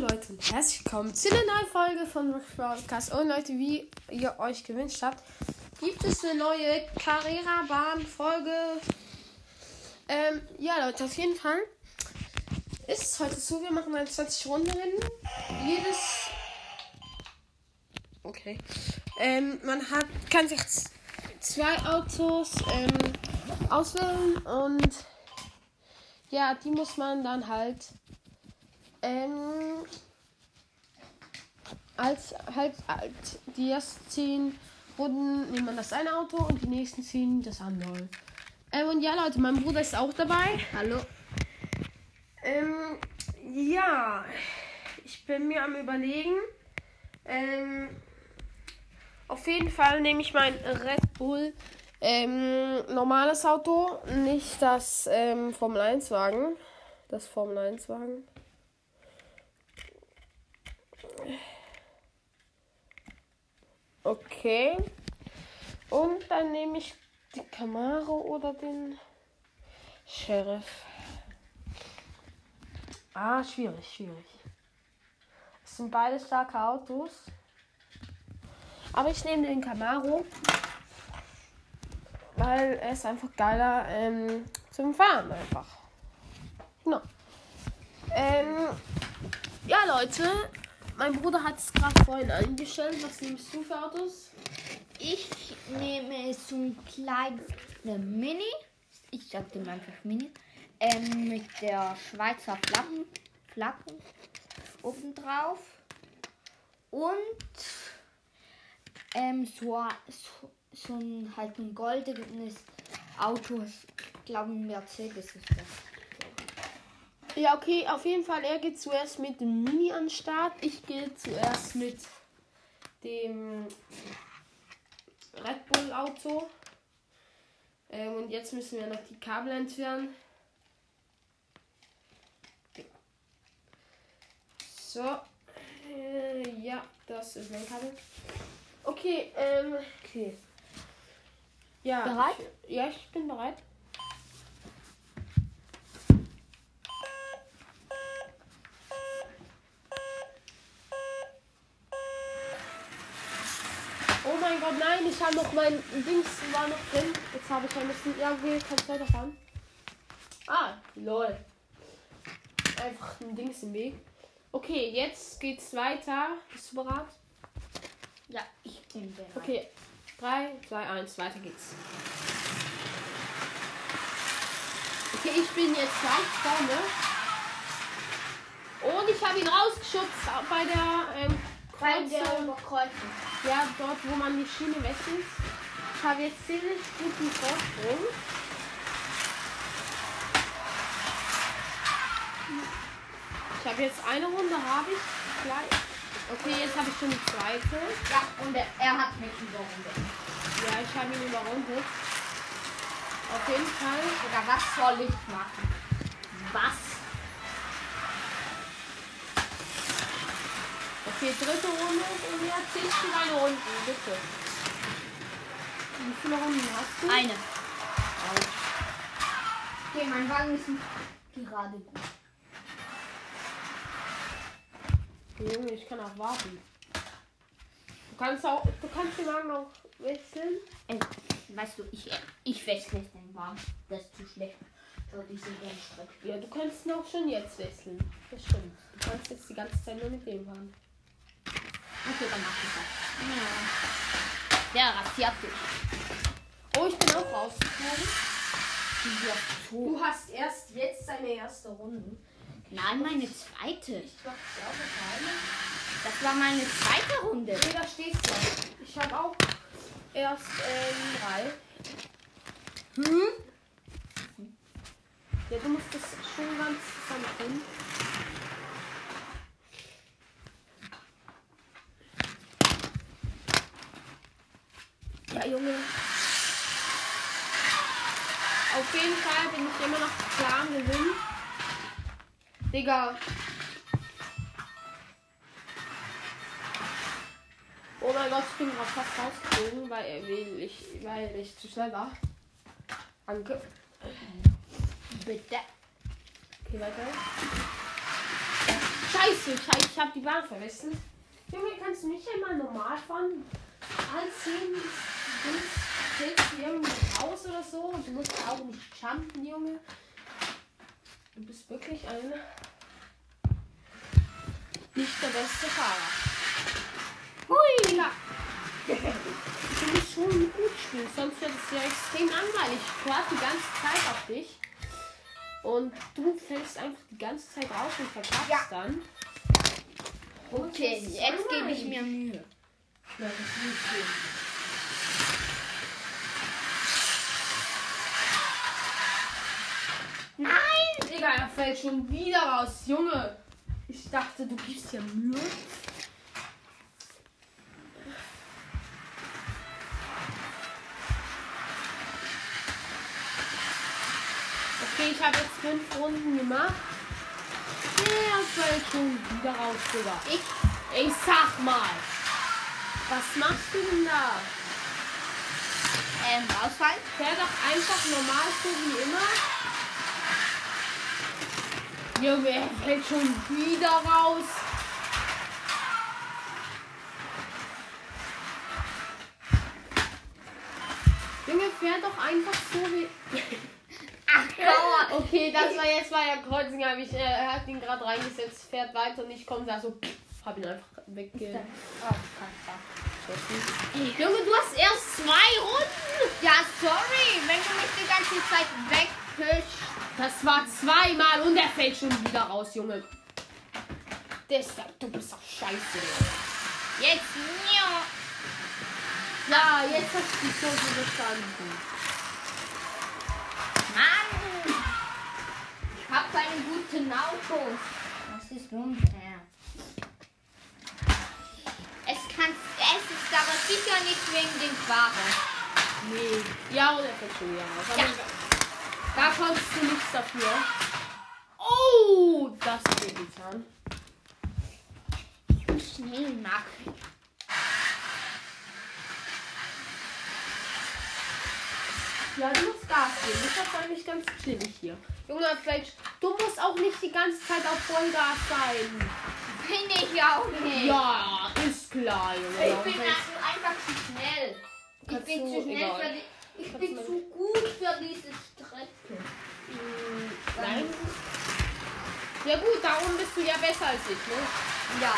Leute herzlich willkommen zu einer neuen Folge von Rush Broadcast. Und Leute, wie ihr euch gewünscht habt, gibt es eine neue Carrera-Bahn-Folge. Ähm, ja, Leute, auf jeden Fall ist es heute so, wir machen ein 20-Runden-Rennen. Jedes. Okay. Ähm, man hat, kann sich zwei Autos ähm, auswählen und ja, die muss man dann halt ähm, als halt, halt die ersten zehn Runden nimmt man das eine Auto und die nächsten zehn das andere. Ähm, und ja, Leute, mein Bruder ist auch dabei. Hallo. Ähm, ja, ich bin mir am überlegen. Ähm, auf jeden Fall nehme ich mein Red Bull ähm, normales Auto, nicht das ähm, Formel 1 Wagen. Das Formel 1 Wagen. Okay. Und dann nehme ich die Camaro oder den Sheriff. Ah, schwierig, schwierig. Es sind beide starke Autos. Aber ich nehme den Camaro, weil er ist einfach geiler ähm, zum Fahren einfach. Genau. Ähm, ja, Leute, mein Bruder hat es gerade vorhin eingestellt. Was nimmst du für Autos? Ich nehme so ein kleines Mini. Ich sag dem einfach Mini. Ähm, mit der Schweizer Flaggen, Flaggen obendrauf. Und ähm, so, so, so ein halt ein goldenes Auto. Ich glaube, ein Mercedes ist das. Ja, okay, auf jeden Fall. Er geht zuerst mit dem Mini an den Start. Ich gehe zuerst mit dem Red Bull Auto. Ähm, und jetzt müssen wir noch die Kabel entfernen. So. Äh, ja, das ist mein Kabel. Okay, ähm. Okay. Ja. Bereit? Ich, ja, ich bin bereit. Oh mein Gott, nein, ich habe noch mein Dings war noch drin. Jetzt habe ich ein bisschen. Ja, okay, kannst weiterfahren. Ah, lol. Einfach ein Dings im Weg. Okay, jetzt geht's weiter. Bist du bereit? Ja, ich bin bereit. Okay, 3, 2, 1, weiter geht's. Okay, ich bin jetzt leicht vorne. Und ich habe ihn rausgeschubst bei der ähm, Bei der Kreuzung. Überkreuzung. Ja, dort, wo man die Schiene wechselt. Ich habe jetzt ziemlich guten Vorsprung. Ich habe jetzt eine Runde, habe ich gleich. Okay, jetzt habe ich schon die zweite. Ja, und er, er hat mich überrundet. Ja, ich habe ihn überrundet. Auf jeden Fall. Oder was soll ich machen? Was? Okay, dritte Runde und jetzt zählst du deine Runden, bitte. Wie viele Runden hast du? Eine. Okay, mein Wagen ist nicht gerade gut. Junge, ich kann auch warten. Du kannst auch, du kannst den Wagen auch wechseln. Ey, weißt du, ich, ich wechsle den Wagen. Das ist zu schlecht. Ja, du kannst ihn auch schon jetzt wechseln. Das stimmt. Du kannst jetzt die ganze Zeit nur mit dem fahren. Okay, dann mach ich das. Ja. Rasiert dich. Oh, ich bin auch rausgeflogen. Ja. Du hast erst jetzt deine erste Runde. Nein, meine zweite. Ich glaube, keine. Das war meine zweite Runde. Nee, da stehst du. Ich habe auch erst ähm, drei. Hm? Ja, du musst das schon ganz zusammen tun. Junge. Auf jeden Fall bin ich immer noch klar am Gewinn. Digga. Oh mein Gott, ich bin gerade fast rausgeflogen, weil, weil, ich, weil ich zu schnell war. Danke. Bitte. Okay, weiter. Scheiße! Scheiße, ich, habe die Bahn verwechselt. Junge, kannst du nicht einmal normal fahren? All 10 fällst du irgendwie raus oder so und du musst auch nicht jumpen, Junge. Du bist wirklich ein nicht der beste Fahrer. Hui! Ja. Du musst schon gut spielen, sonst wird es ja extrem langweilig. Ich warte die ganze Zeit auf dich. Und du fällst einfach die ganze Zeit raus und verkackst Ja. dann. Okay, jetzt gebe ich mir Mühe. Ja, das ist nicht schlimm. Nein! Digga, er fällt schon wieder raus. Junge, ich dachte, du gibst dir Mühe. Okay, ich habe jetzt fünf Runden gemacht. Er fällt schon wieder raus, Digga. Ich. Ich sag mal. Was machst du denn da? Ähm, Ausfall? Fähr doch einfach normal so wie immer. Junge, er fällt schon wieder raus. Junge, fähr doch einfach so wie. Ach, Dauer. Okay, das war jetzt bei der Kreuzung, habe ich, äh, er hat ihn gerade reingesetzt, fährt weiter und ich komme da so, hab ihn einfach wegge. Oh, Junge, du hast erst zwei Runden. ja, sorry, wenn du mich die ganze Zeit wegpusht. Das war zweimal und er fällt schon wieder raus, Junge. Deshalb, du bist doch scheiße. Jetzt, ja. Ja, jetzt hast du die Kurve bestanden. Mann! Ich hab keine guten Autos. Das ist unfair. Es kann, es ist aber sicher nicht wegen dem Fahrer. Nee. Ja, und er fällt schon wieder raus. Ja. Da konntest du nichts dafür. Oh, das hat mir getan. Ich bin schnell nach. Ja, du musst Gas geben. Das ist eigentlich ganz chillig hier. Junge, vielleicht, du musst auch nicht die ganze Zeit auf Vollgas sein. Bin ich auch nicht. Ja, ist klar, Junge. Ich bin also einfach zu schnell. Ich bin zu schnell egal. für die. Ich bin zu gut für diese Strecke. Mm, Nein. Ja gut, darum bist du ja besser als ich, ne? Ja.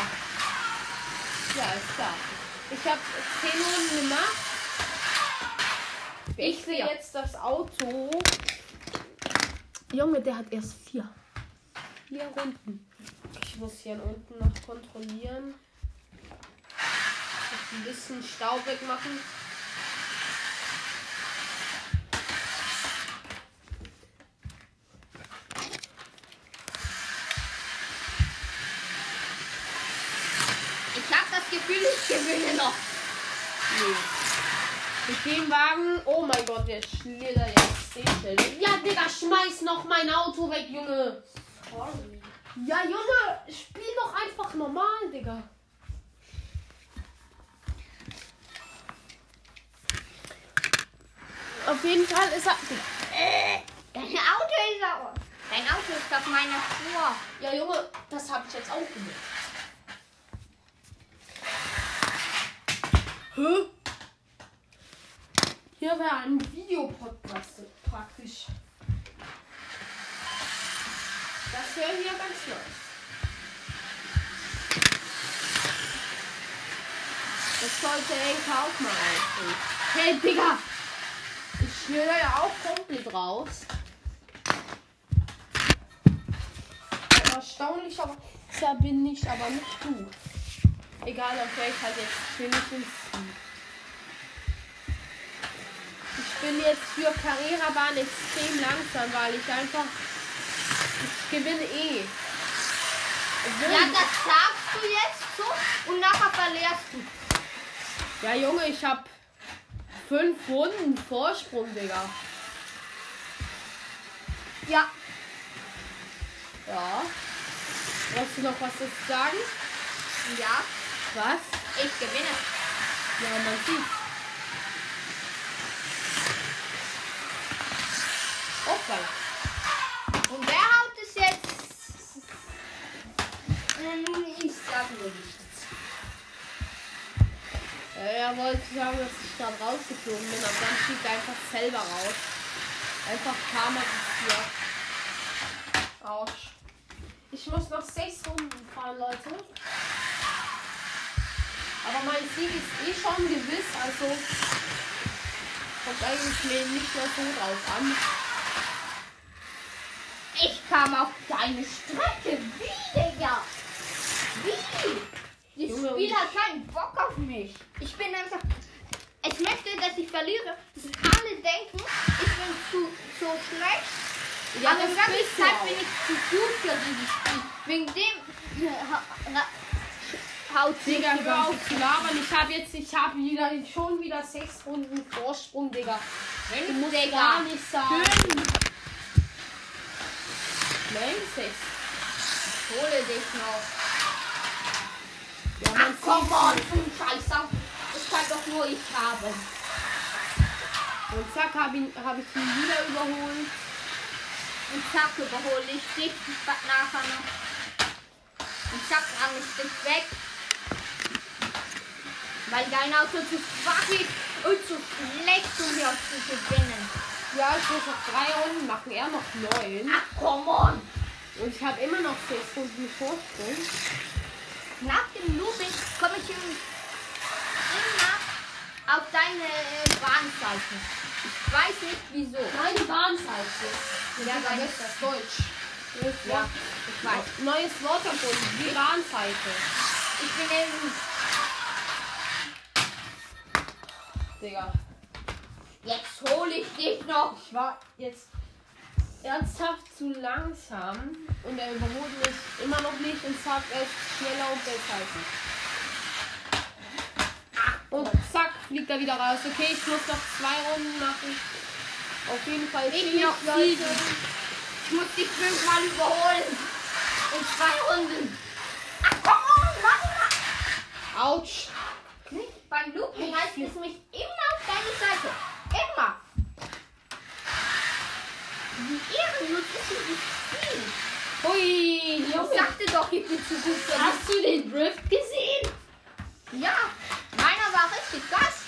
Ja, ist klar. Ich habe 10 Runden gemacht. Ich sehe vier. jetzt das Auto. Junge, der hat erst vier. Vier Runden. Ich muss hier unten noch kontrollieren. Ein bisschen Staub wegmachen. Ich habe das Gefühl, ich gewinne noch. Nee. Mit dem Wagen. Oh mein Gott, der schlittert jetzt den. Ja, Digga, schmeiß noch mein Auto weg, Junge. Sorry. Ja, Junge, spiel doch einfach normal, Digga. Auf jeden Fall ist er. Dein Auto ist auf. Dein Auto ist auf meiner Spur. Ja, Junge, das habe ich jetzt auch gemacht. Hä? Hier wäre ein Videopodcast praktisch. Das wäre hier ganz nice. Das sollte Enka auch mal einstellen. Hey, Digga! Ich schlitter ja auch komplett raus. Erstaunlich, aber da bin ich aber nicht du. Egal, fähre ich halt jetzt. Ich bin jetzt für Carrera-Bahn extrem langsam, weil ich einfach. Ich gewinne eh. Obwohl- Ja, das sagst du jetzt so und nachher verlierst du. Ja, Junge, ich hab fünf Runden Vorsprung, Digga. Ja. Ja. Brauchst du noch was dazu sagen? Ja, Was? ich gewinne. Ja, man sieht. Hoppala. Und wer haut es jetzt? Äh, sagen wir nichts. Äh, er wollte sagen, dass ich da rausgeflogen bin, aber dann fliegt er einfach selber raus. Einfach Karma passiert. Autsch. Ich muss noch sechs Runden fahren, Leute. Aber mein Sieg ist eh schon gewiss, also kommt eigentlich nicht mehr so drauf an. Ich kam auf deine Strecke. Wie, Digga? Wie? Die Junge, Spieler hat keinen Bock auf mich. Ich bin einfach. Es möchte, dass ich verliere, dass alle denken, ich bin zu so schlecht. Ja, Aber das in du auch. bin ich zu gut für dieses Spiel. Wegen dem ha- ra- haut Digga, hör auf zu labern. Ich habe jetzt, ich habe wieder schon wieder sechs Runden Vorsprung, Digga. Du musst Digga. gar nicht sagen. Fünf. Nein, sechs. Hole dich noch. Ja, Ach komm on, du Scheißer. Das kann doch nur ich haben. Und zack, habe ich, hab ich ihn wieder überholt. Und zack, überhole ich dich nachher noch. Und zack, ran ich dich weg. Weil dein Auto zu schwach ist und zu schlecht, um hier zu gewinnen. Ja, ich muss noch drei Runden machen, er noch neun. Ach, come on. Und ich habe immer noch sechs Runden Vorsprung. Nach dem Looping komme ich im- immer auf deine äh, Bahnseite. Ich weiß nicht wieso. Meine Bahnseite. Ja, deine ist das Deutsch. Ja, ich weiß. Neues Wort erfunden, die Bahnseite. Ich bin eben. Digga. Jetzt hole ich dich noch. Ich war jetzt ernsthaft zu langsam und er überholt mich immer noch nicht und sagt, er ist schneller und besser als ich. Und zack, fliegt er wieder raus. Okay, ich muss noch zwei Runden machen. Auf jeden Fall Ich noch sieben. Ich muss dich fünfmal überholen. In zwei Runden. Ach, komm mach mal. Autsch. Nicht beim Looping heißt es mich immer auf deine Seite. Immer. Wie ehrenlos ist dieses Spiel. Hui, Ich Junge. sagte doch, ich bin zu gut Hast du den Drift gesehen? das. Ja, meiner war richtig krass.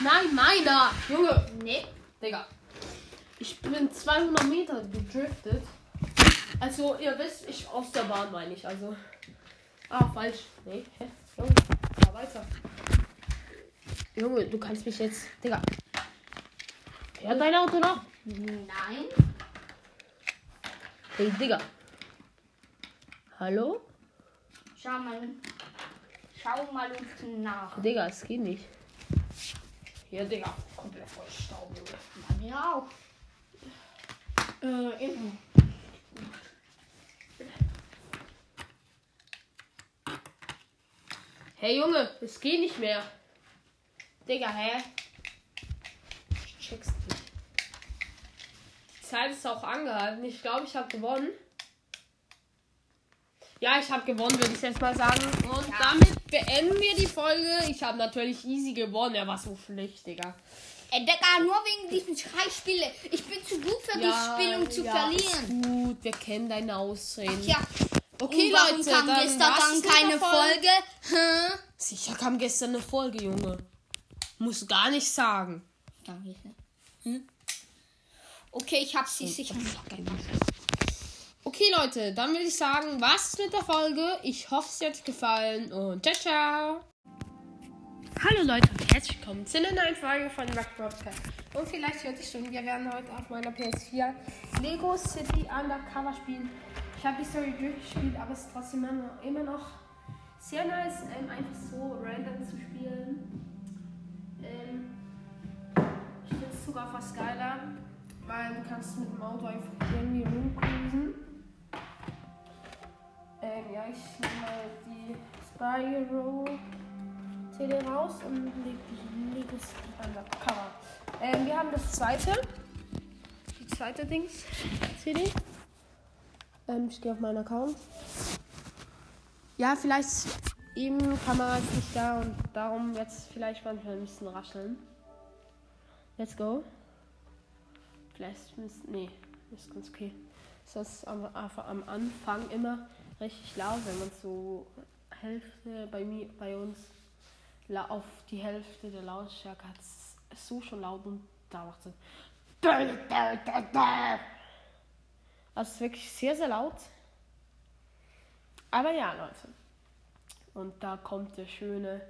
Nein, meiner. Junge. Nee. Digga. Ich bin 200 Meter gedriftet. Also, ihr wisst, ich aus der Bahn meine ich. Also. Ah, falsch. Nee. Hä? Junge, fahr weiter. Junge, du kannst mich jetzt. Digga. Fährt dein Auto noch? Nein. Hey, Digga. Hallo? Schau mal. Schau mal unten nach. Digga, es geht nicht. Ja, Digga. Komplett voll Staub. Bei mir auch. Äh, immer. Hey Junge, es geht nicht mehr. Digga, hä? Zeit ist auch angehalten. Ich glaube, ich habe gewonnen. Ja, ich habe gewonnen, würde ich jetzt mal sagen. Und Ja. damit beenden wir die Folge. Ich habe natürlich easy gewonnen. Er war so schlecht, Digga. Ey, Digga, nur wegen diesen Scheißspiele. Ich bin zu gut für dieses Spiel, um zu ja, verlieren. Gut, wir kennen deine Ausreden. Ja. okay, warum Leute, kam dann gestern dann keine Folge? Hä? Sicher kam gestern eine Folge, Junge. Muss gar nicht sagen. Hm? Okay, ich hab sie sicher. Okay, Leute, dann würde ich sagen, was mit der Folge. Ich hoffe, es hat euch gefallen und ciao, ciao. Hallo Leute und herzlich willkommen zu einer neuen Folge von Rock Broadcast. Und vielleicht hört ihr schon, wir werden heute auf meiner PS4 Lego City Undercover spielen. Ich habe die Story durchgespielt, aber es ist trotzdem immer noch, immer noch sehr nice, ähm, einfach so random zu spielen. Ähm, ich finde es sogar fast geiler, weil du kannst mit dem Auto einfach irgendwie rumcruisen. Ähm, ja, ich nehme mal die Spyro CD raus und leg die Lego City Undercover. Ähm, wir haben das zweite. Die zweite Dings CD. Ähm, ich gehe auf meinen Account. Ja, vielleicht eben Kamera ist nicht da und darum jetzt vielleicht manchmal ein bisschen rascheln. Let's go. Vielleicht müssen. Nee, ist ganz okay. Das ist am, am Anfang immer richtig laut, wenn man so Hälfte bei mir, bei uns, auf die Hälfte der Lautstärke hat es so schon laut und da macht es. Also es ist wirklich sehr, sehr laut. Aber ja, Leute. Und da kommt der schöne,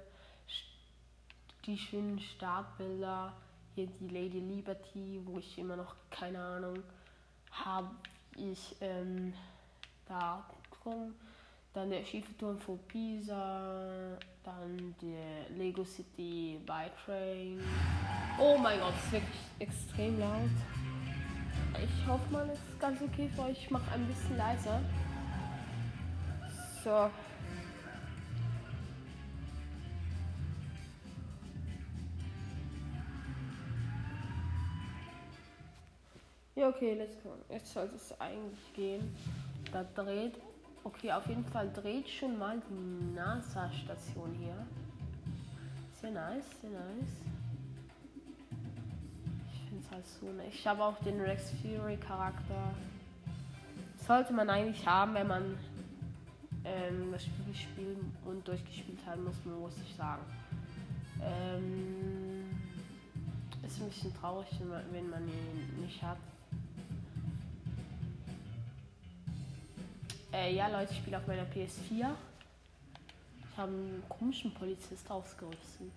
die schönen Startbilder. Hier die Lady Liberty, wo ich immer noch keine Ahnung habe. Ich ähm, da drum. Dann der schiefe Turm von Pisa. Dann der Lego City by Train. Oh mein Gott, es ist wirklich extrem laut. Ich hoffe mal, es ist ganz okay für euch. Ich mache ein bisschen leiser. So. Ja, okay, let's go. Jetzt sollte es eigentlich gehen. Da dreht. Okay, auf jeden Fall dreht schon mal die NASA-Station hier. Sehr nice, sehr nice. Ich finde es halt so ne. Ich habe auch den Rex Fury Charakter. Sollte man eigentlich haben, wenn man ähm, das Spiel spielen und durchgespielt haben muss, muss ich sagen. Ähm, ist ein bisschen traurig, wenn man ihn nicht hat. Äh, ja, Leute, ich spiele auf meiner PS4. Ich habe einen komischen Polizist ausgerüstet.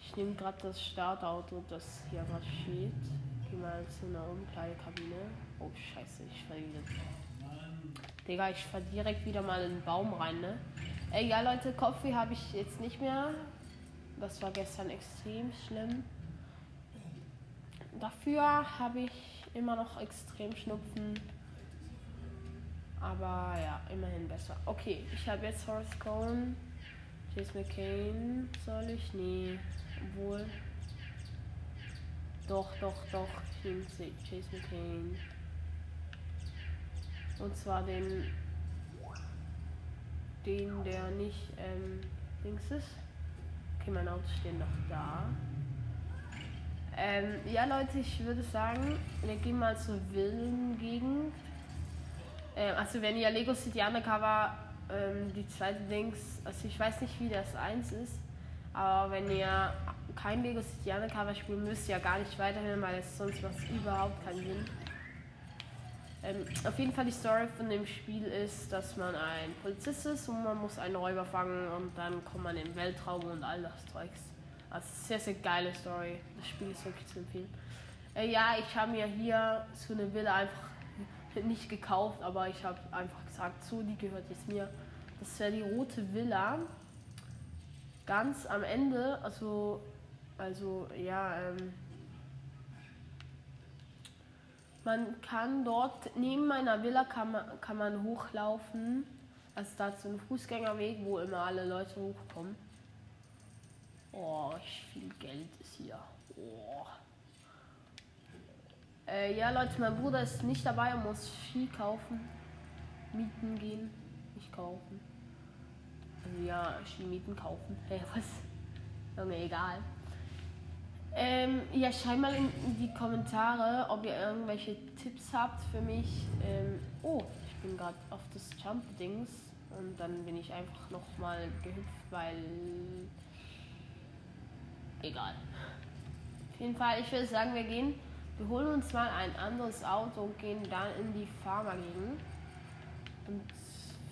Ich nehme gerade das Startauto, das hier gerade steht. Geh mal zu einer Umkleidekabine. Oh, scheiße, ich verliere. Digga, ich fahr direkt wieder mal in den Baum rein, ne? Ey, ja, Leute, Kopfweh habe ich jetzt nicht mehr. Das war gestern extrem schlimm. Dafür habe ich immer noch extrem Schnupfen. Aber ja, immerhin besser. Okay, ich habe jetzt Horace Cohn. Chase McCain soll ich? Nee. Obwohl. Doch, doch, doch. Chase McCain. Und zwar den. Den, der nicht ähm, Dings ist. Okay, mein Auto steht noch da. Ähm, ja, Leute, ich würde sagen, wir gehen mal zur Villengegend. Ähm, also, wenn ihr Lego City Undercover ähm, die zweite Dings, also ich weiß nicht, wie das eins ist, aber wenn ihr kein Lego City Undercover spielt, müsst ihr ja gar nicht weiterhin, weil es sonst macht überhaupt keinen Sinn. Ähm, auf jeden Fall die Story von dem Spiel ist, dass man ein Polizist ist und man muss einen Räuber fangen und dann kommt man in Weltraum und all das Zeugs. Also sehr, sehr geile Story. Das Spiel ist wirklich zu empfehlen. Äh, ja, ich habe mir hier so eine Villa einfach nicht gekauft, aber ich habe einfach gesagt, so, die gehört jetzt mir. Das wäre die rote Villa. Ganz am Ende, also, also, ja, ähm, man kann dort, neben meiner Villa kann man, kann man hochlaufen. Also da ist so ein Fußgängerweg, wo immer alle Leute hochkommen. Oh, viel Geld ist hier. Oh. Äh, ja, Leute, mein Bruder ist nicht dabei, er muss Ski kaufen. Mieten gehen, nicht kaufen. Also ja, Ski mieten kaufen. Hey, was? Junge, egal. Ähm, ja, schreibt mal in, die Kommentare, ob ihr irgendwelche Tipps habt für mich. Ähm, oh, ich bin gerade auf das Jump-Dings und dann bin ich einfach nochmal gehüpft, weil. Egal. Auf jeden Fall, ich würde sagen, wir gehen. Wir holen uns mal ein anderes Auto und gehen dann in die Pharma-Gegend. Und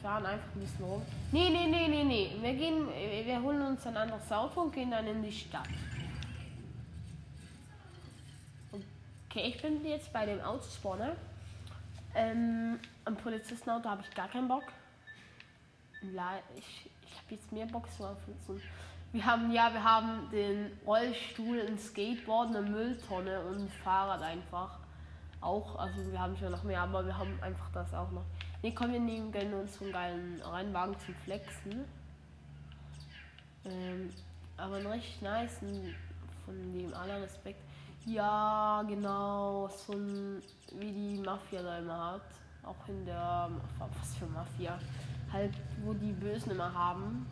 fahren einfach ein bisschen rum. Nee, nee, nee, nee, nee. Wir gehen, wir holen uns ein anderes Auto und gehen dann in die Stadt. Okay, ich bin jetzt bei dem Autospawner. Ähm, am Polizistenauto habe ich gar keinen Bock. Ich, ich habe jetzt mehr Bock auf so Wir haben ja, wir haben den Rollstuhl, ein Skateboard, eine Mülltonne und ein Fahrrad einfach. Auch, also wir haben schon noch mehr, aber wir haben einfach das auch noch. Ne, komm, wir nehmen gerne uns so geilen Rennwagen zum Flexen. Ähm, aber ein richtig nice, von dem aller Respekt. Ja, genau, so ein, wie die Mafia da immer hat. Auch in der, was für Mafia? Halt, wo die Bösen immer haben.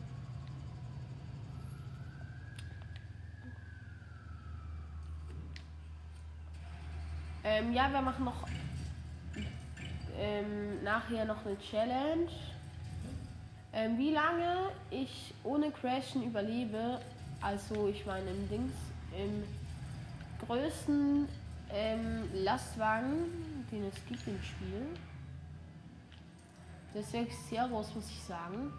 Ähm, ja, wir machen noch ähm, nachher noch eine Challenge. Ähm, wie lange ich ohne Crashen überlebe, also ich meine im Dings, im größten ähm, Lastwagen, den es gibt im Spiel. Der ist wirklich sehr groß, muss ich sagen.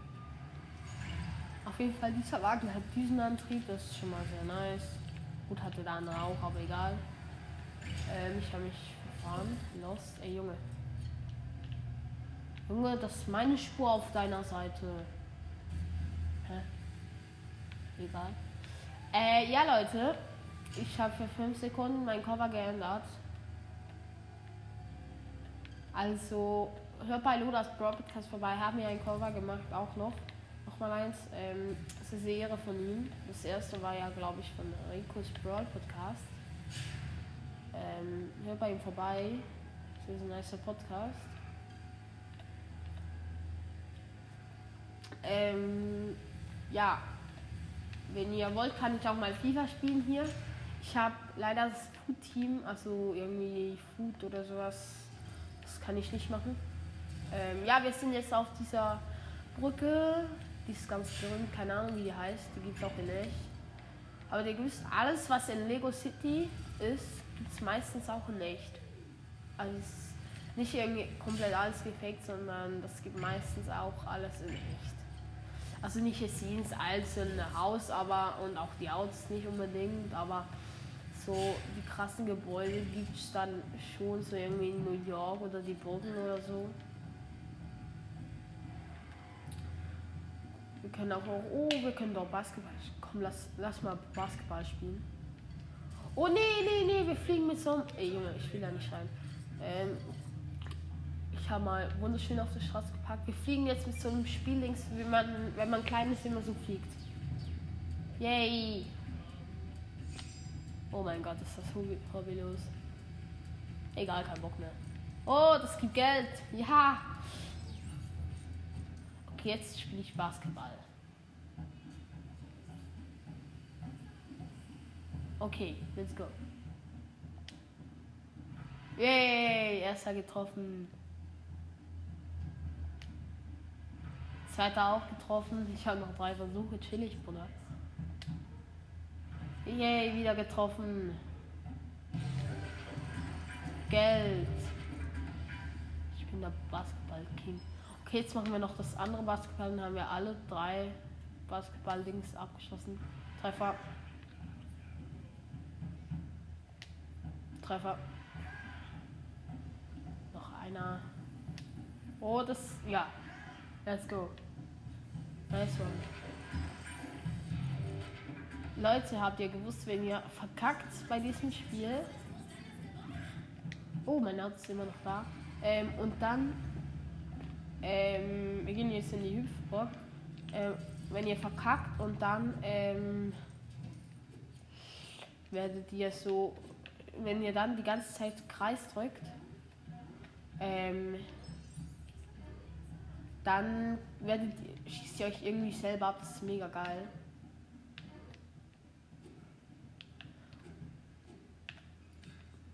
Auf jeden Fall, dieser Wagen hat Düsenantrieb, das ist schon mal sehr nice. Gut, hatte der andere auch, aber egal. Ähm, ich habe mich verfahren. Lost. Ey, Junge. Junge, das ist meine Spur auf deiner Seite. Hä? Egal. Äh, ja, Leute. Ich habe für 5 Sekunden mein Cover geändert. Also, hört bei Ludas Broad Podcast vorbei. Haben wir ein Cover gemacht, auch noch. Nochmal eins. Ähm, das ist eine Serie von ihm. Das erste war ja, glaube ich, von Rico's Broad Podcast. Ähm, hört bei ihm vorbei. Das ist ein nicer Podcast. Ähm, ja, wenn ihr wollt, kann ich auch mal FIFA spielen hier. Ich habe leider das Food-Team, also irgendwie Food oder sowas, das kann ich nicht machen. Ähm, ja, wir sind jetzt auf dieser Brücke, die ist ganz berühmt, keine Ahnung wie die heißt, die gibt es auch in echt. Aber ihr wisst, alles was in Lego City ist, es meistens auch in echt. Also es ist nicht irgendwie komplett alles gefaked, sondern das gibt meistens auch alles in echt. Also nicht jetzt jedes einzelne Haus, aber und auch die Autos nicht unbedingt, aber so die krassen Gebäude gibt es dann schon so irgendwie in New York oder die Brücken oder so. Wir können auch, auch oh, wir können doch Basketball. Komm, lass, lass mal Basketball spielen. Oh nee, nee, nee, wir fliegen mit so einem. Ey Junge, ich will da nicht rein. Ähm, ich habe mal wunderschön auf der Straße geparkt. Wir fliegen jetzt mit so einem Spiel links, wie man, wenn man klein ist, immer so fliegt. Yay! Oh mein Gott, ist das hobbylos. Egal, kein Bock mehr. Oh, das gibt Geld. Ja. Okay, jetzt spiele ich Basketball. Okay, let's go. Yay, erster getroffen. Zweiter auch getroffen. Ich habe noch drei Versuche. Chillig, Bruder. Yay, wieder getroffen. Geld. Ich bin der Basketball-King. Okay, jetzt machen wir noch das andere Basketball. Dann haben wir alle drei Basketball-Dings abgeschlossen. Treffer. Treffer. Noch einer. Oh, das. Ja. Let's go. Nice one. Leute, habt ihr gewusst, wenn ihr verkackt bei diesem Spiel? Oh, mein Auto ist immer noch da. Ähm, und dann. Ähm, wir gehen jetzt in die Hüpfburg. Ähm, wenn ihr verkackt und dann ähm, werdet ihr so, wenn ihr dann die ganze Zeit Kreis drückt, ähm, dann werdet schießt ihr euch irgendwie selber ab. Das ist mega geil.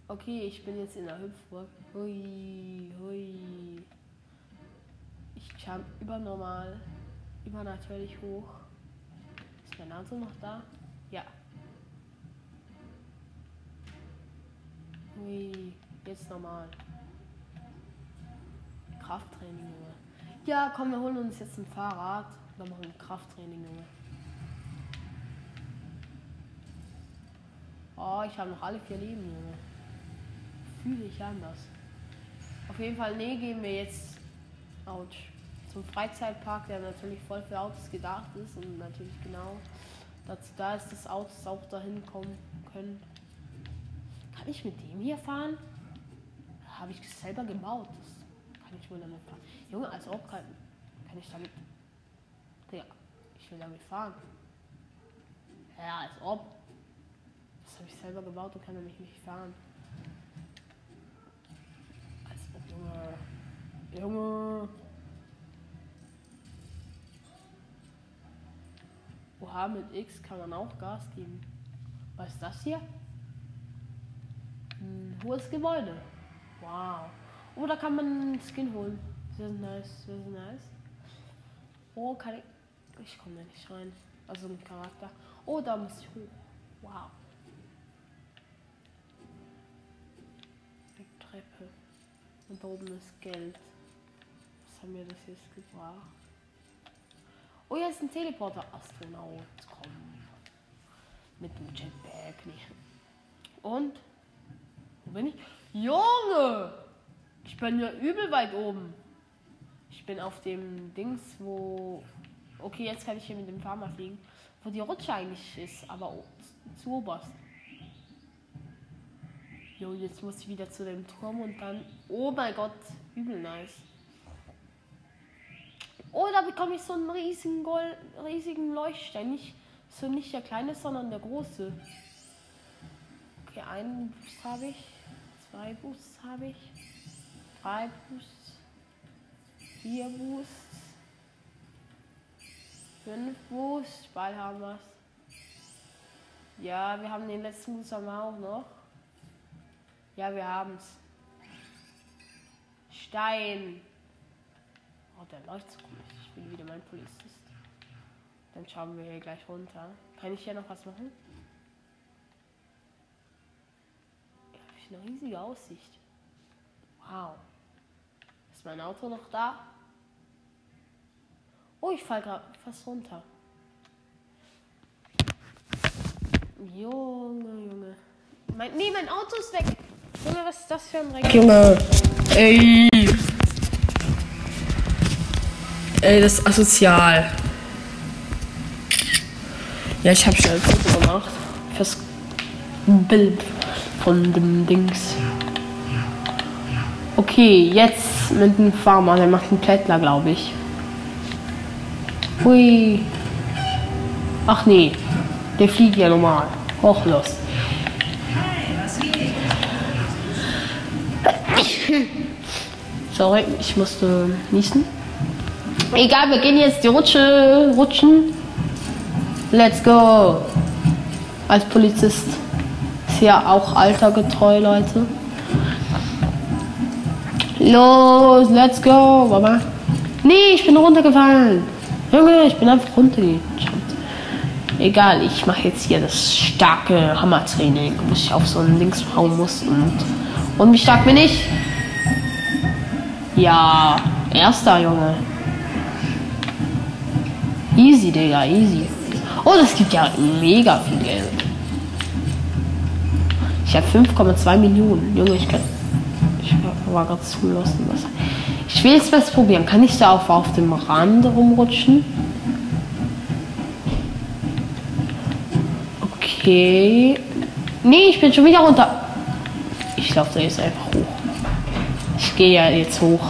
Okay, ich bin jetzt in der Hüpfburg. Hui, hui. Ich jump übernormal, übernatürlich hoch. Ist mein Auto noch da? Ja. Hui, jetzt normal. Krafttraining, Junge. Ja, komm, wir holen uns jetzt ein Fahrrad. Dann machen wir Krafttraining, Junge. Oh, ich habe noch alle vier Leben, Junge. Fühle ich anders. Auf jeden Fall, nee, gehen wir jetzt ouch, zum Freizeitpark, der natürlich voll für Autos gedacht ist und natürlich genau dazu da ist, dass Autos auch dahin kommen können. Kann ich mit dem hier fahren? Habe ich selber gebaut. Das kann ich wohl damit fahren. Junge, als ob kann, kann ich damit. Ja, ich will damit fahren. Ja, als ob. Das habe ich selber gebaut und kann damit nicht fahren. Als ob, Junge. Junge. Oha, mit X kann man auch Gas geben. Was ist das hier? Ein hohes Gebäude. Wow. Oder kann man einen Skin holen? Sehr nice, sehr nice. Oh, kann ich. Ich komme da nicht rein. Also ein Charakter. Oh, da muss ich hoch. Wow. Die Treppe. Und da oben ist Geld. Was haben wir das jetzt gebracht? Oh, hier ist ein Teleporter. Astronaut. Komm. Mit dem Jetpack. Nee. Und? Wo bin ich? Junge! Ich bin ja übel weit oben. Ich bin auf dem Dings, wo. Okay, jetzt kann ich hier mit dem Farmer fliegen. Wo die Rutsche eigentlich ist, aber zu oberst. Jo, jetzt muss ich wieder zu dem Turm und dann. Oh mein Gott, übel nice. Oh, da bekomme ich so einen riesigen, Gold, riesigen Leuchtstein. Nicht, so nicht der kleine, sondern der große. Okay, einen habe ich. Zwei Boosts habe ich. Drei Boosts. Vier Boosts. Fünf Boosts. Bald haben wir's. Ja, wir haben den letzten Boost haben wir auch noch. Ja, wir haben's. Stein. Oh, der läuft so komisch. Ich bin wieder mein Polizist. Dann schauen wir hier gleich runter. Kann ich hier noch was machen? Eine riesige Aussicht. Wow. Ist mein Auto noch da? Oh, ich fall gerade fast runter. Junge, Junge. Mein, nee, mein Auto ist weg. Junge, was ist das für ein Dreck? Junge. Ey. Ey, das ist asozial. Ja, ich habe schnell ein Foto gemacht. Fürs Bild von dem Dings. Okay, jetzt mit dem Farmer. Der macht einen Plättler, glaube ich. Hui. Ach nee, der fliegt ja normal. Hoch los. Sorry, ich musste niesen. Egal, wir gehen jetzt die Rutsche rutschen. Let's go. Als Polizist. Ist ja auch altergetreu, Leute. Los, let's go. Mama. Nee, ich bin runtergefallen. Junge, ich bin einfach runtergejumpt. Egal, ich mache jetzt hier das starke Hammertraining, wo ich auf so ein Dings hauen muss. Und, und wie stark bin ich? Ja, erster Junge. Easy, Digga, easy. Oh, das gibt ja mega viel Geld. Ich habe 5,2 Millionen. Junge, ich kann. Ich war gerade zu lost. in Was. Ich will jetzt was probieren. Kann ich da auf, auf dem Rand rumrutschen? Okay. Nee, ich bin schon wieder runter. Ich laufe da jetzt einfach hoch. Ich gehe ja jetzt hoch.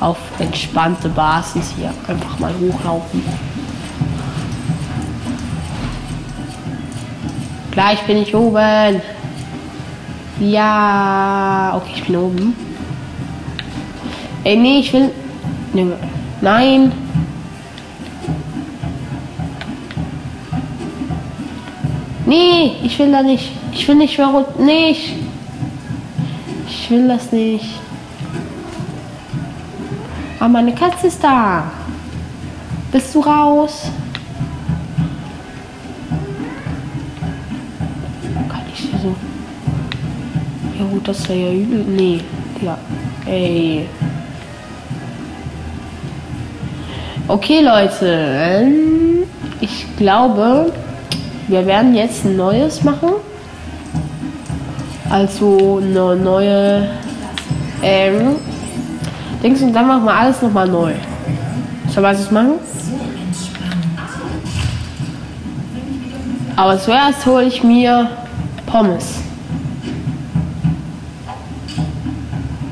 Auf entspannte Basis hier. Einfach mal hochlaufen. Gleich bin ich oben. Ja. Okay, ich bin oben. Ey, nee, ich will. Nein. Nee, ich will da nicht. Ich will nicht mehr runter. Nee, ich, will das nicht. Ah, meine Katze ist da. Bist du raus? Ja gut, das wäre ja übel. Nee, ja. Ey. Okay, Leute. ähm, Ich glaube, wir werden jetzt ein neues machen. Also eine neue ähm, Dings und dann machen wir alles nochmal neu. Soll wir das machen? Aber zuerst hole ich mir Pommes.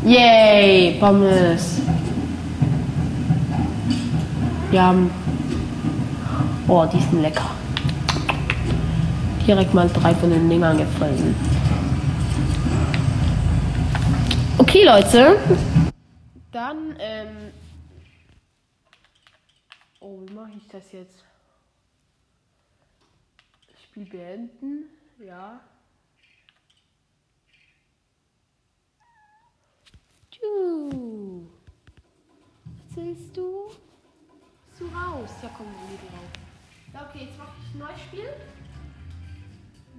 Yay, Pommes. Haben. Oh, die sind lecker. Direkt mal drei von den Dingern gefressen. Okay, Leute. Dann, ähm. Oh, wie mache ich das jetzt? Spiel beenden. Ja. Tschu. Was willst du? du raus? Ja, komm, dann geh du raus. Ja, okay, jetzt mache ich ein neues Spiel.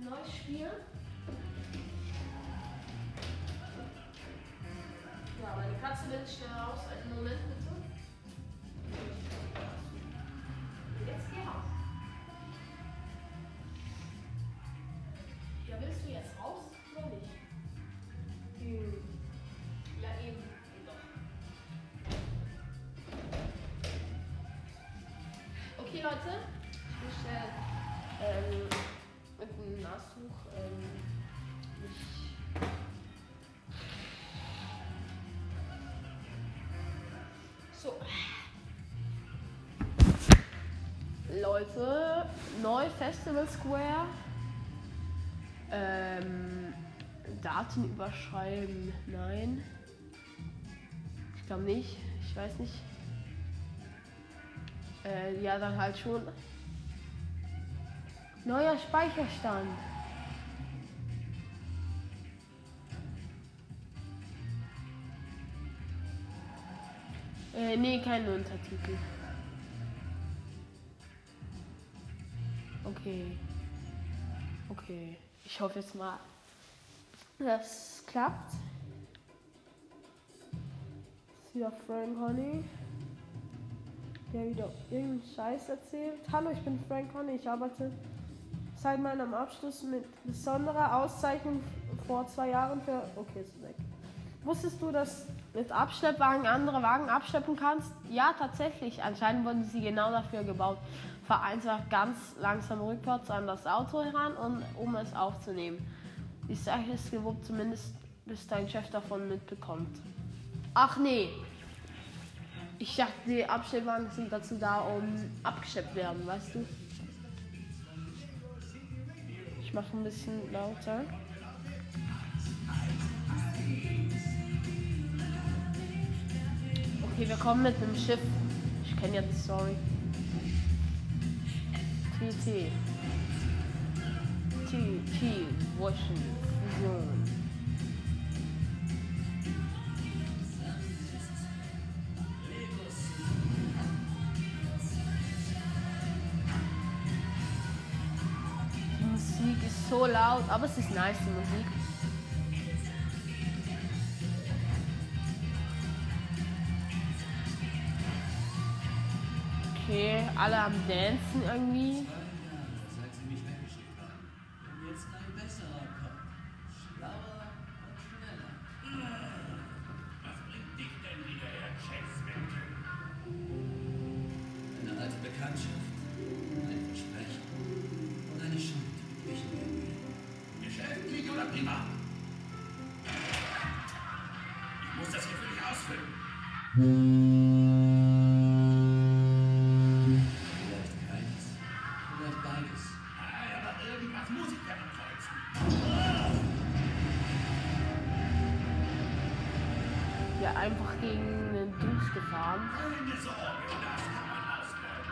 Neues Spiel. Ja, meine Katze will schnell raus. Einen Moment bitte. Jetzt geh raus. Ja, willst du jetzt raus oder nicht? Hm. So. Leute, neu Festival Square. Ähm, Daten überschreiben. Nein. Ich glaube nicht. Ich weiß nicht. Äh, ja, dann halt schon. Neuer Speicherstand. Äh, nee, keine Untertitel. Okay. Okay. Ich hoffe jetzt mal, das klappt. Wieder Frank Honey. Der wieder irgendeinen Scheiß erzählt. Hallo, ich bin Frank Honey. Ich arbeite seit meinem Abschluss mit besonderer Auszeichnung vor zwei Jahren für. Okay, ist weg. Wusstest du, dass mit Abschleppwagen andere Wagen abschleppen kannst? Ja, tatsächlich. Anscheinend wurden sie genau dafür gebaut. Fahr einfach ganz langsam rückwärts an das Auto heran, und, um es aufzunehmen. Die Sache ist gewuppt, zumindest bis dein Chef davon mitbekommt. Ach nee. Ich dachte, die Abschleppwagen sind dazu da, um abgeschleppt werden, weißt du? Ich mache ein bisschen lauter. Okay, wir kommen mit einem Schiff. Ich kenne die Story. TT. TT. Waschen. Die Musik ist so laut, aber es ist nice, die Musik. Zwischen mir. Geschäftlich oder privat? Ich muss das dich ausfüllen. Gefahren. Keine Sorge, das kann man ausräumen.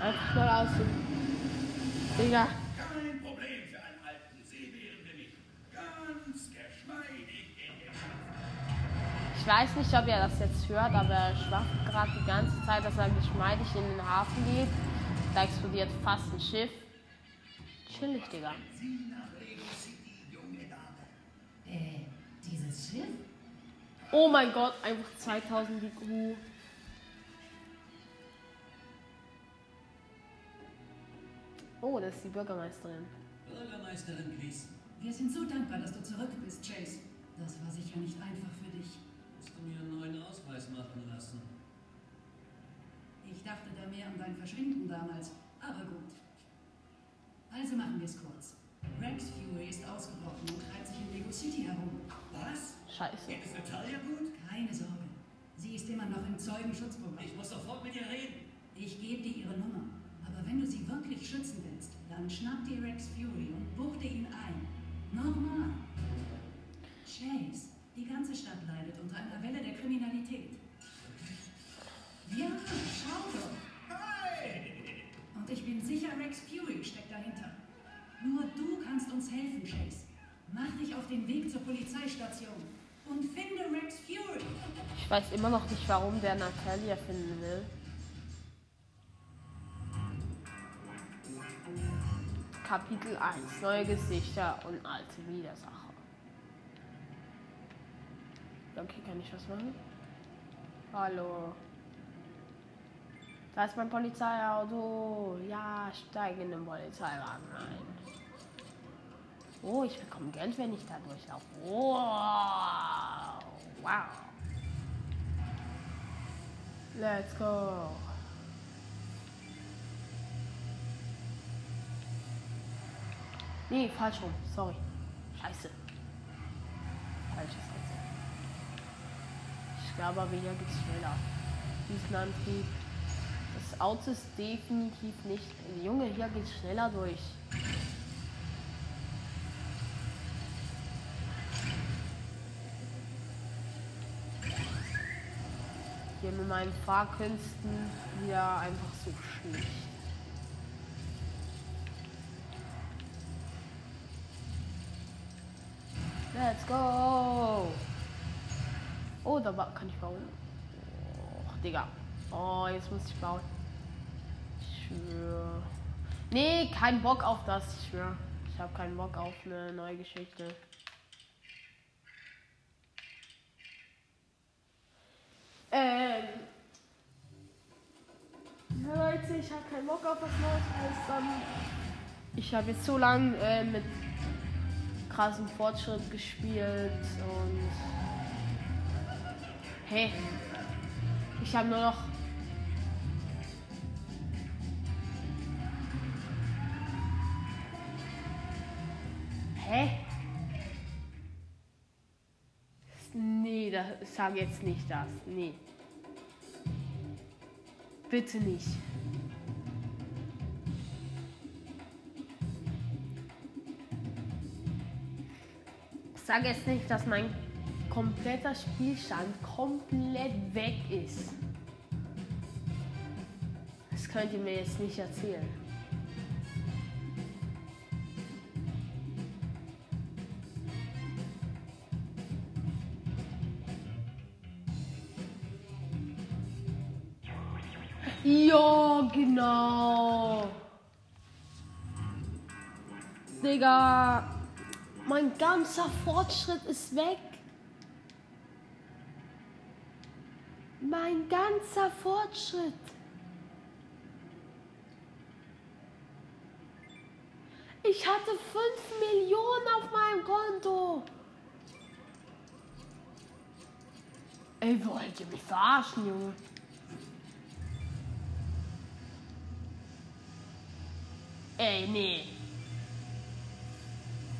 Einfach mal aus. Digga. Kein Problem für einen alten Seebären bin ich. Ganz geschmeidig in den Schacht. Ich weiß nicht, ob ihr das jetzt hört, aber er schwafft gerade die ganze Zeit, dass er geschmeidig in den Hafen geht. Da explodiert fast ein Schiff. Chillig, Digga. Oh mein Gott, einfach 2000 IQ. Oh, das ist die Bürgermeisterin. Bürgermeisterin Gleason, Wir sind so dankbar, dass du zurück bist, Chase. Das war sicher nicht einfach für dich. hast du mir einen neuen Ausweis machen lassen? Ich dachte da mehr an dein Verschwinden damals, aber gut. Also machen wir es kurz. Rex Fury ist ausgebrochen und treibt sich in Lego City herum. Was? Scheiße. Geht es Natalia gut? Keine Sorge. Sie ist immer noch im Zeugenschutzprogramm. Ich muss sofort mit ihr reden. Ich gebe dir ihre Nummer. Aber wenn du sie wirklich schützen willst, dann schnapp dir Rex Fury und buchte ihn ein. Nochmal. Chase, die ganze Stadt leidet unter einer Welle der Kriminalität. Ja, schau doch. Und ich bin sicher, Rex Fury steckt dahinter. Nur du kannst uns helfen, Chase. Dich auf den Weg zur Polizeistation und weiß immer noch nicht, warum der Natalia finden will. Kapitel 1. Neue Gesichter und alte Widersacher. Okay, kann ich was machen? Hallo. Da ist mein Polizeiauto. Ja, steige in den Polizeiwagen ein. Oh, ich bekomme Geld, wenn ich da durchlaufe. Wow. Wow. Let's go. Nee, falsch rum. Sorry. Scheiße. Falsches Rezept. Ich glaube aber hier geht's schneller. Diesen Antrieb. Das Auto ist definitiv nicht. Junge, hier geht's schneller durch. Hier mit meinen Fahrkünsten wieder einfach so schlecht. Let's go! Oh, da kann ich bauen. Oh, Digga. Oh, jetzt muss ich bauen. Ich schwöre. Nee, kein Bock auf das, ich schwöre. Ich habe keinen Bock auf eine neue Geschichte. Ähm. Ja, Leute, ich habe keinen Bock auf was Neues. Heißt dann, ich habe jetzt so lange äh, mit krassem Fortschritt gespielt und. Hey. Ich habe nur noch. Hä? Nee, das, sag jetzt nicht das. Nee. Bitte nicht. Sag jetzt nicht, dass mein kompletter Spielstand komplett weg ist. Das könnt ihr mir jetzt nicht erzählen. Ja, genau. Digga, mein ganzer Fortschritt ist weg. Mein ganzer Fortschritt. Ich hatte 5 Millionen auf meinem Konto. Ey, wollt ihr mich verarschen, Junge? Ey, nee.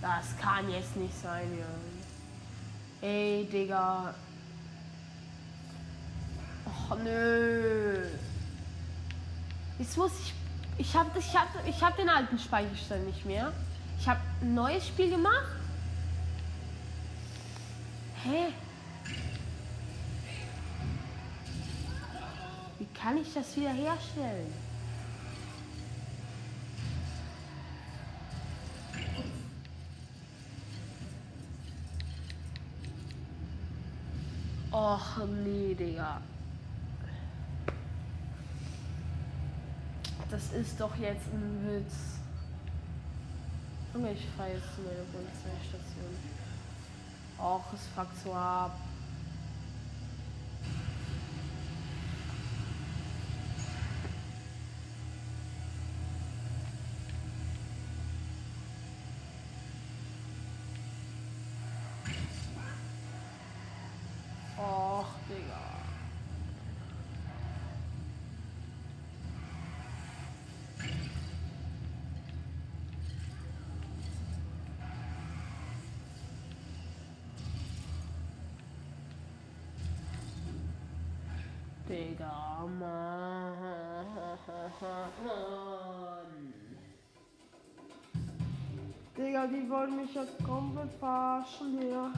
Das kann jetzt nicht sein, Junge. Ey, Digga. Och, nö. Jetzt muss ich. Ich hab, ich hab, ich hab den alten Speicherstand nicht mehr. Ich hab ein neues Spiel gemacht. Hä? Wie kann ich das wieder herstellen? Och nee, Digga. Das ist doch jetzt ein Witz. Junge, ich fahre jetzt zu meiner Polizeistation. Och, es fuckt so ab. Och, Digga. Digga, Mann. Digga, die wollen mich jetzt komplett verarschen hier.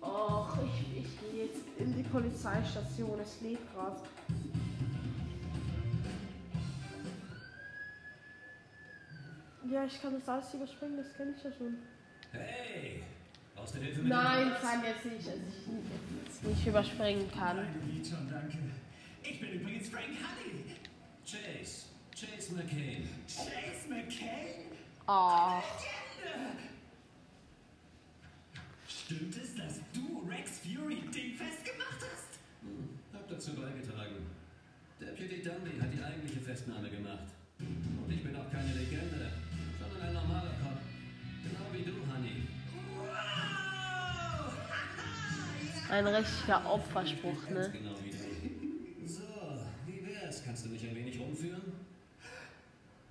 Och, ich, ich gehe jetzt in die Polizeistation. Es lebt gerade. Ja, ich kann das alles überspringen, das kenne ich ja schon. Hey, aus du Hilfe mit Nein, dem kann jetzt nicht, dass ich jetzt nicht überspringen kann. Schon, danke. Ich bin übrigens Frank Honey. Chase. Chase McCain. Chase McCain? Oh, Stimmt es, dass du Rex Fury dingfest gemacht hast? Hm, hab dazu beigetragen. Deputy Dundee hat die eigentliche Festnahme gemacht. Ein richtiger Opferspruch, ne? genau wie du. So, wie wär's? Kannst du mich ein wenig rumführen?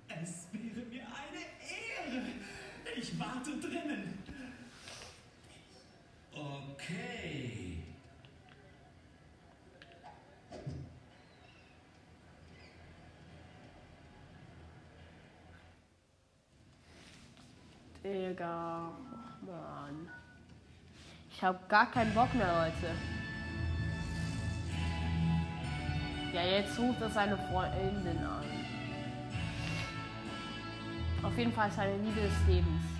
Es wäre mir eine Ehre. Ich warte drinnen. Okay. Digga. Ich hab gar keinen Bock mehr, Leute. Ja, jetzt ruft er seine Freundin an. Auf jeden Fall seine Liebe des Lebens.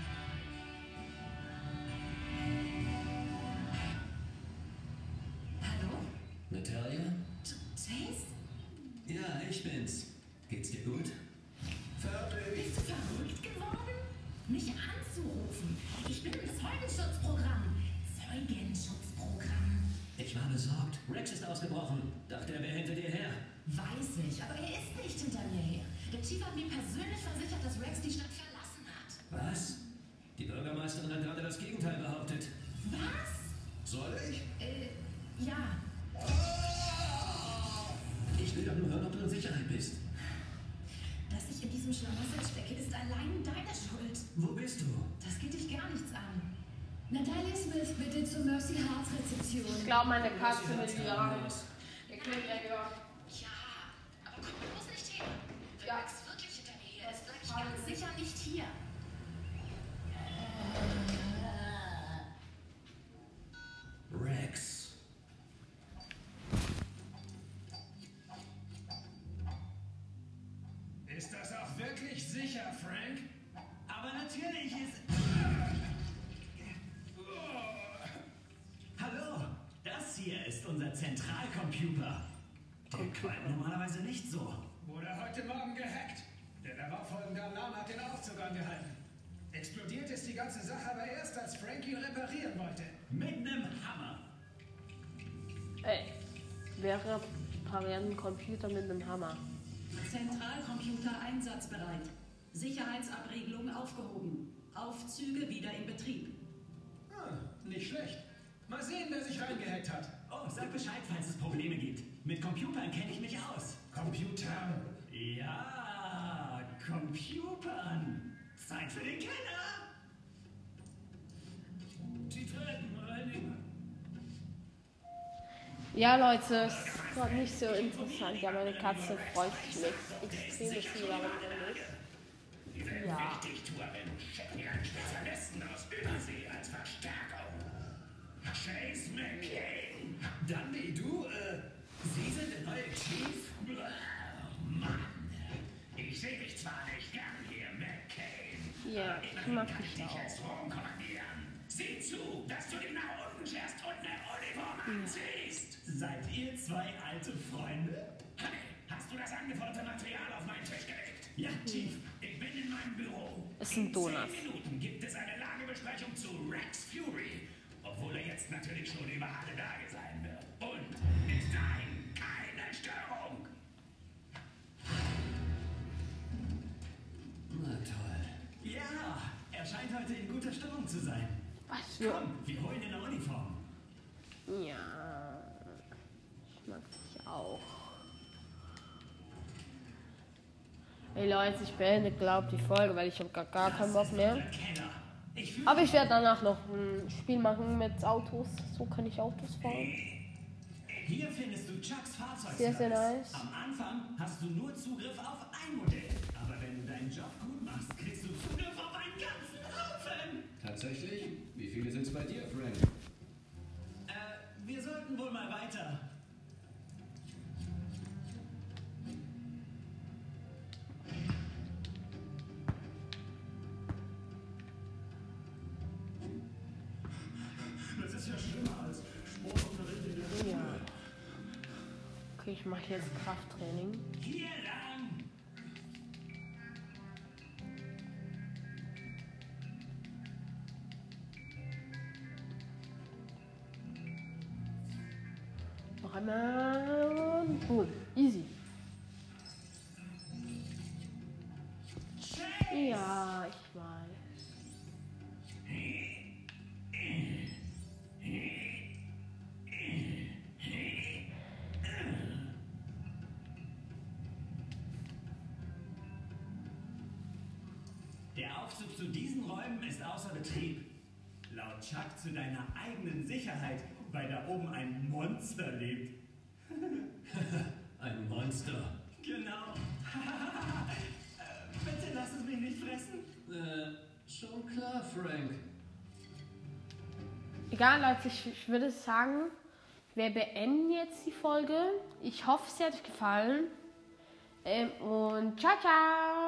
Bist. Dass ich in diesem Schlamassel stecke, ist allein deine Schuld. Wo bist du? Das geht dich gar nichts an. Natalia Smith, bitte zur Mercy Hearts Rezeption. Ich glaube, meine Katze will die Ja. Arme. Ihr könnt ja hören. Ja, aber komm bloß nicht her. Wenn Ja. Rex wirklich hinter mir her ist, bleib ich ganz sicher nicht hier. Rex. Ist das auch wirklich sicher, Frank? Aber natürlich ist. Hallo, das hier ist unser Zentralcomputer. Der qualmt normalerweise nicht so. Wurde heute Morgen gehackt. Der darauffolgende Alarm hat den Aufzug angehalten. Explodiert ist die ganze Sache aber erst, als Frank ihn reparieren wollte. Mit einem Hammer. Ey, wir reparieren einen Computer mit einem Hammer. Zentralcomputer einsatzbereit. Sicherheitsabriegelung aufgehoben. Aufzüge wieder in Betrieb. Ah, nicht schlecht. Mal sehen, wer sich reingehackt hat. Oh, sag Bescheid, falls es Probleme gibt. Mit Computern kenne ich mich aus. Computer. Ja, Computern. Zeit für den Kenner. Die Treppenreiniger. Ja, Leute, war nicht so interessant. Ja, meine Katze freut sich mit extrem, dass sie wieder ist. Ja. Chase McCain. Dundee, du, äh, Sie sind der neue Chief? Mann, ich sehe dich zwar nicht gern hier, McCain. Ja, ich mag dich auch. Sieh zu, dass du nach unten und eine Uniform anziehst. Seid ihr zwei alte Freunde? Honey, hast du das angeforderte Material auf meinen Tisch gelegt? Ja, Chief. Ich bin in meinem Büro. Es sind In Donuts. zehn Minuten gibt es eine Lagebesprechung zu Rex Fury. Obwohl er jetzt natürlich schon über alle Tage sein wird. Und bis dahin keine Störung. Na toll. Ja, er scheint heute in guter Stimmung zu sein. Was für. Komm, wir holen ihn eine Uniform. Ja. Auch. Hey Leute, ich beende, glaubt die Folge, weil ich habe gar, gar keinen Bock mehr. Aber ich werde danach noch ein Spiel machen mit Autos. So kann ich Autos fahren. Hier findest du Chucks Fahrzeug. Sehr, sehr nice. Am Anfang hast du nur Zugriff auf ein Modell. Aber wenn du deinen Job gut machst, kriegst du Zugriff auf einen ganzen Haufen. Tatsächlich? Wie viele sind's bei dir, Frank? Äh, wir sollten wohl mal weiter. Ich mache jetzt Krafttraining. Hier Aufzug zu diesen Räumen ist außer Betrieb. Laut Chuck zu deiner eigenen Sicherheit, weil da oben ein Monster lebt. Ein Monster. Genau. Äh, Bitte lass es mich nicht fressen. Äh, schon klar, Frank. Egal, Leute, ich, ich würde sagen, wir beenden jetzt die Folge. Ich hoffe, es hat euch gefallen. Ähm, und ciao, ciao.